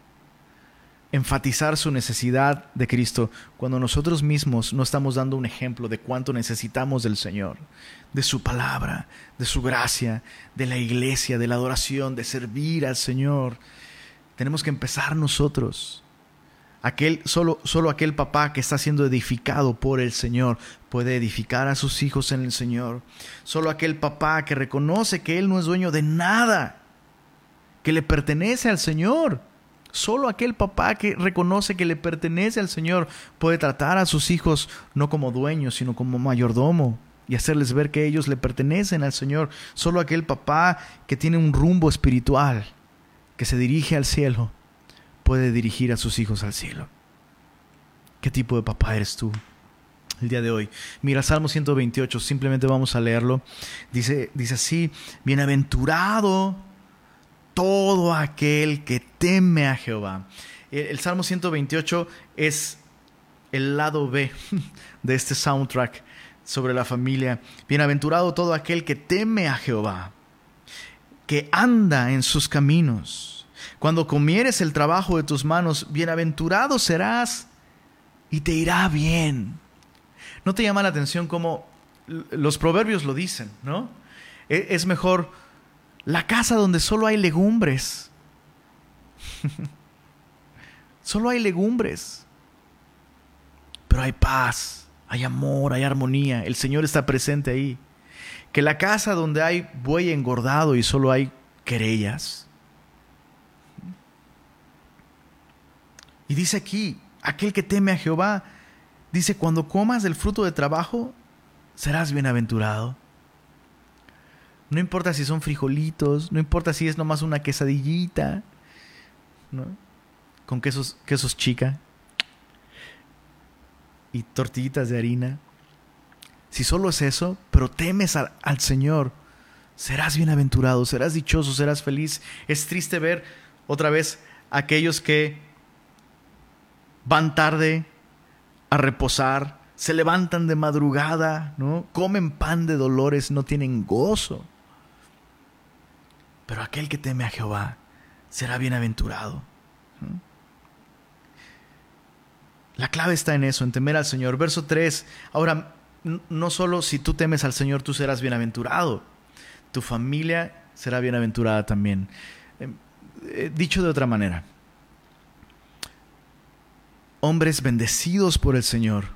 enfatizar su necesidad de Cristo cuando nosotros mismos no estamos dando un ejemplo de cuánto necesitamos del Señor, de su palabra, de su gracia, de la iglesia, de la adoración, de servir al Señor. Tenemos que empezar nosotros. Aquel, solo, solo aquel papá que está siendo edificado por el Señor puede edificar a sus hijos en el Señor. Solo aquel papá que reconoce que Él no es dueño de nada que le pertenece al Señor. Solo aquel papá que reconoce que le pertenece al Señor puede tratar a sus hijos no como dueños, sino como mayordomo y hacerles ver que ellos le pertenecen al Señor. Solo aquel papá que tiene un rumbo espiritual, que se dirige al cielo, puede dirigir a sus hijos al cielo. ¿Qué tipo de papá eres tú? el día de hoy. Mira, Salmo 128, simplemente vamos a leerlo. Dice, dice así, bienaventurado todo aquel que teme a Jehová. El, Salmo 128 es el lado B [laughs] de este soundtrack sobre la familia. Bienaventurado todo aquel que teme a Jehová, que anda en sus caminos. Cuando comieres el trabajo de tus manos, bienaventurado serás y te irá bien. ¿No te llama la atención cómo los proverbios lo dicen, ¿no? E, es mejor la casa donde solo hay legumbres. [laughs] solo hay legumbres. Pero hay paz, hay amor, hay armonía. El Señor está presente ahí. Que la casa donde hay buey engordado y solo hay querellas. Y dice aquí, aquel que teme a Jehová, dice, cuando comas del fruto de trabajo, serás bienaventurado. No importa si son frijolitos, no importa si es nomás una quesadillita, ¿no? Con quesos, quesos chica y tortillitas de harina. Si solo es eso, pero temes al, al Señor, serás bienaventurado, serás dichoso, serás feliz. Es triste ver otra vez aquellos que van tarde a reposar, se levantan de madrugada, ¿no? Comen pan de dolores, no tienen gozo. Pero aquel que teme a Jehová será bienaventurado. La clave está en eso, en temer al Señor. Verso 3. Ahora, no solo si tú temes al Señor, tú serás bienaventurado. Tu familia será bienaventurada también. Em, eh, dicho de otra manera, hombres bendecidos por el Señor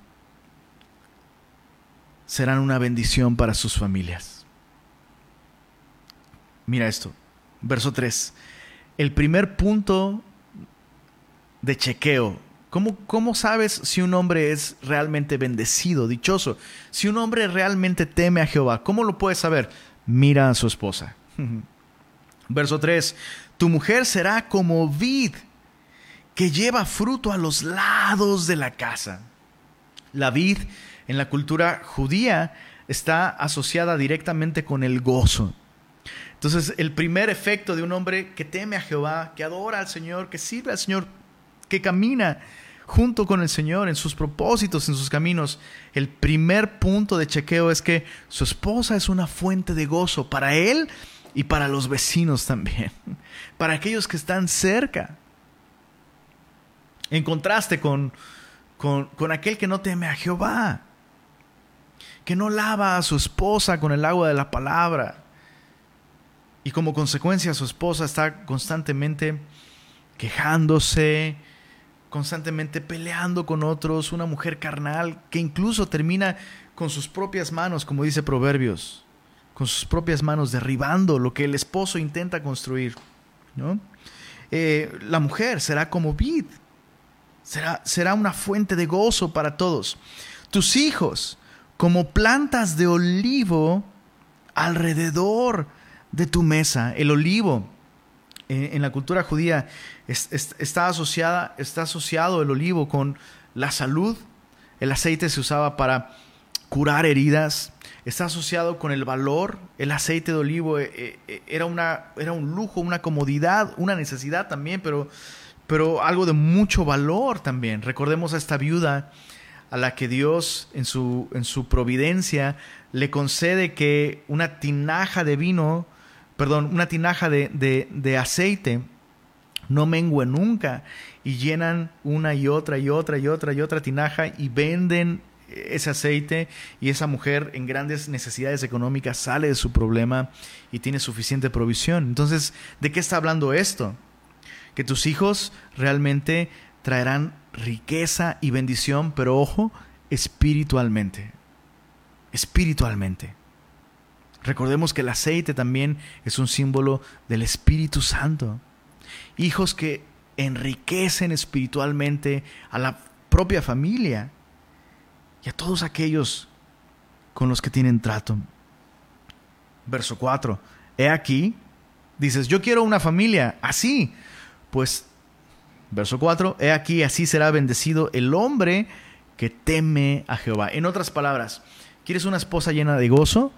serán una bendición para sus familias. Mira esto, verso 3. El primer punto de chequeo. ¿Cómo, ¿Cómo sabes si un hombre es realmente bendecido, dichoso? Si un hombre realmente teme a Jehová, ¿cómo lo puedes saber? Mira a su esposa. [laughs] Verso 3. Tu mujer será como vid que lleva fruto a los lados de la casa. La vid en la cultura judía está asociada directamente con el gozo. Entonces, el primer efecto de un hombre que teme a Jehová, que adora al Señor, que sirve al Señor, que camina junto con el Señor en sus propósitos, en sus caminos, el primer punto de chequeo es que su esposa es una fuente de gozo para él y para los vecinos también, [laughs] para aquellos que están cerca. En contraste con, con, aquel que no teme a Jehová, que no lava a su esposa con el agua de la palabra. Y como consecuencia su esposa está constantemente quejándose, constantemente peleando con otros, una mujer carnal que incluso termina con sus propias manos, como dice Proverbios, con sus propias manos derribando lo que el esposo intenta construir. ¿no? Eh, la mujer será como vid, será, una fuente de gozo para todos. Tus hijos, como plantas de olivo alrededor de tu mesa. El olivo eh, en, la cultura judía está, asociada, está asociado el olivo con la salud. El aceite se usaba para curar heridas. Está asociado con el valor. El aceite de olivo eh, eh, era, una, era un lujo, una comodidad, una necesidad también, pero pero algo de mucho valor también. Recordemos a esta viuda a la que Dios en su, en su providencia le concede que una tinaja de vino, perdón, una tinaja de, de aceite no mengue nunca y llenan una y otra y otra y otra y otra tinaja y venden ese aceite y esa mujer en grandes necesidades económicas sale de su problema y tiene suficiente provisión. Entonces, ¿de qué está hablando esto? que tus hijos realmente traerán riqueza y bendición, pero ojo, espiritualmente. Espiritualmente. Recordemos que el aceite también es un símbolo del Espíritu Santo. Hijos que enriquecen espiritualmente a la propia familia y a todos aquellos con los que tienen trato. Verso 4. He aquí, dices, yo quiero una familia así, pues, verso 4, he aquí, así será bendecido el hombre que teme a Jehová. En otras palabras, ¿quieres una esposa llena de gozo?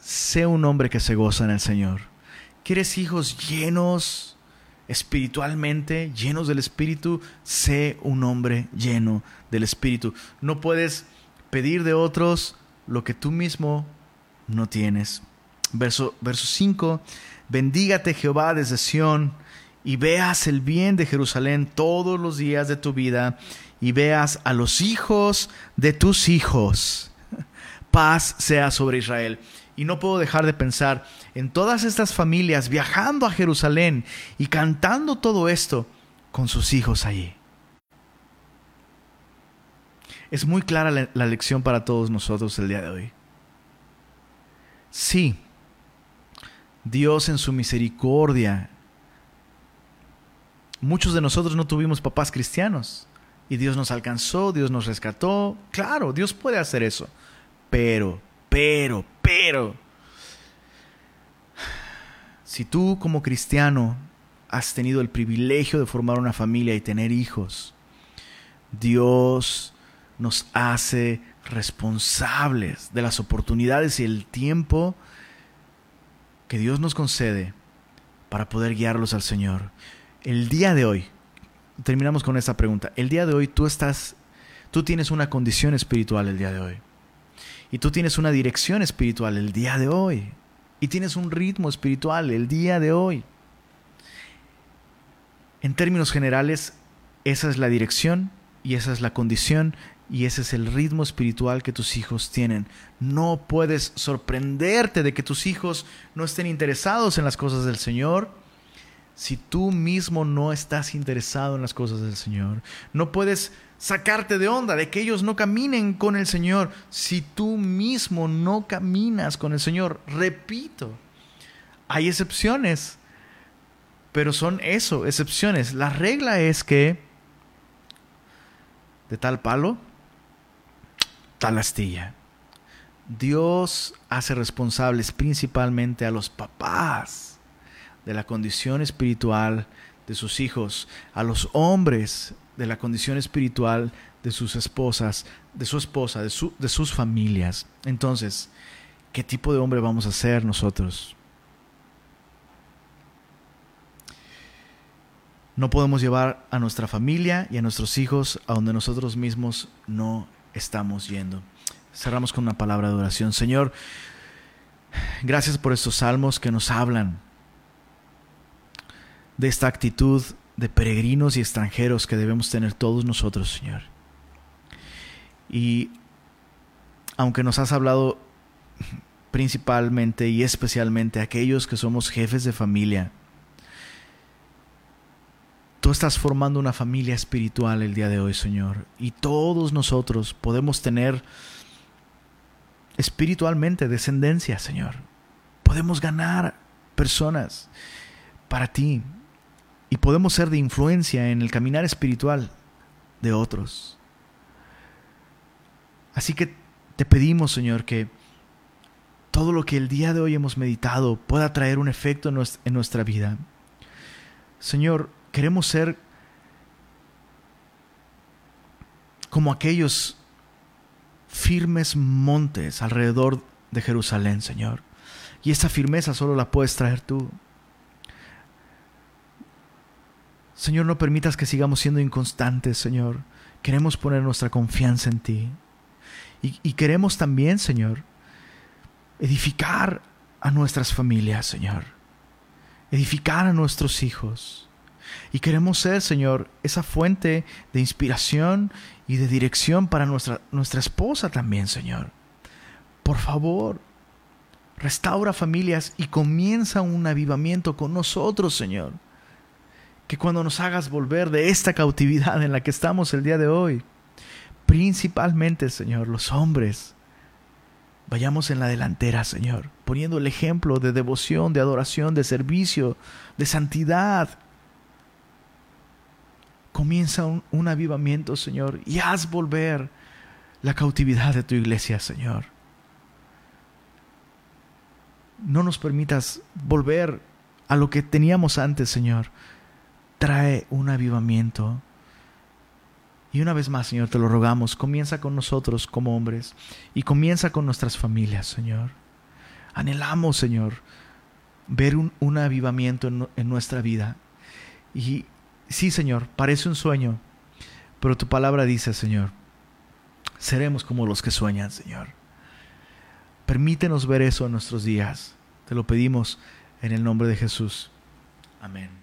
Sé un hombre que se goza en el Señor. ¿Quieres hijos llenos espiritualmente, llenos del Espíritu? Sé un hombre lleno del Espíritu. No puedes pedir de otros lo que tú mismo no tienes. Verso, verso 5, bendígate Jehová desde Sión y veas el bien de Jerusalén todos los días de tu vida y veas a los hijos de tus hijos. [laughs] Paz sea sobre Israel. Y no puedo dejar de pensar en todas estas familias viajando a Jerusalén y cantando todo esto con sus hijos allí. Es muy clara la, lección para todos nosotros el día de hoy. Sí, Dios en su misericordia. Muchos de nosotros no tuvimos papás cristianos y Dios nos alcanzó, Dios nos rescató. Claro, Dios puede hacer eso. Pero, pero, pero, si tú como cristiano has tenido el privilegio de formar una familia y tener hijos, Dios nos hace responsables de las oportunidades y el tiempo que Dios nos concede para poder guiarlos al Señor. El día de hoy, terminamos con esta pregunta. El día de hoy tú estás, tú tienes una condición espiritual el día de hoy. Y tú tienes una dirección espiritual el día de hoy. Y tienes un ritmo espiritual el día de hoy. En términos generales, esa es la dirección y esa es la condición y ese es el ritmo espiritual que tus hijos tienen. No puedes sorprenderte de que tus hijos no estén interesados en las cosas del Señor si tú mismo no estás interesado en las cosas del Señor. No puedes sacarte de onda de que ellos no caminen con el Señor si tú mismo no caminas con el Señor. Repito, hay excepciones, pero son eso, excepciones. La regla es que de tal palo tal astilla. Dios hace responsables principalmente a los papás de la condición espiritual de sus hijos, a los hombres de la condición espiritual de sus esposas, de su esposa, de, de sus familias. Entonces, ¿qué tipo de hombre vamos a ser nosotros? No podemos llevar a nuestra familia y a nuestros hijos a donde nosotros mismos no estamos yendo. Cerramos con una palabra de oración. Señor, gracias por estos salmos que nos hablan de esta actitud de peregrinos y extranjeros que debemos tener todos nosotros, Señor. Y aunque nos has hablado principalmente y especialmente aquellos que somos jefes de familia, Tú estás formando una familia espiritual el día de hoy, Señor. Y todos nosotros podemos tener espiritualmente descendencia, Señor. Podemos ganar personas para ti. Y podemos ser de influencia en el caminar espiritual de otros. Así que te pedimos, Señor, que todo lo que el día de hoy hemos meditado pueda traer un efecto en nuestra vida. Señor, Queremos ser como aquellos firmes montes alrededor de Jerusalén, Señor. Y esa firmeza solo la puedes traer tú. Señor, no permitas que sigamos siendo inconstantes, Señor. Queremos poner nuestra confianza en ti. Y, queremos también, Señor, edificar a nuestras familias, Señor. Edificar a nuestros hijos. Y queremos ser, Señor, esa fuente de inspiración y de dirección para nuestra, nuestra esposa también, Señor. Por favor, restaura familias y comienza un avivamiento con nosotros, Señor. Que cuando nos hagas volver de esta cautividad en la que estamos el día de hoy, principalmente, Señor, los hombres, vayamos en la delantera, Señor, poniendo el ejemplo de devoción, de adoración, de servicio, de santidad, comienza un, avivamiento, Señor, y haz volver la cautividad de tu iglesia, Señor. No nos permitas volver a lo que teníamos antes, Señor. Trae un avivamiento. Y una vez más, Señor, te lo rogamos, comienza con nosotros como hombres y comienza con nuestras familias, Señor. Anhelamos, Señor, ver un, avivamiento en, en nuestra vida. Y Sí, Señor, parece un sueño, pero tu palabra dice, Señor, seremos como los que sueñan, Señor. Permítenos ver eso en nuestros días. Te lo pedimos en el nombre de Jesús. Amén.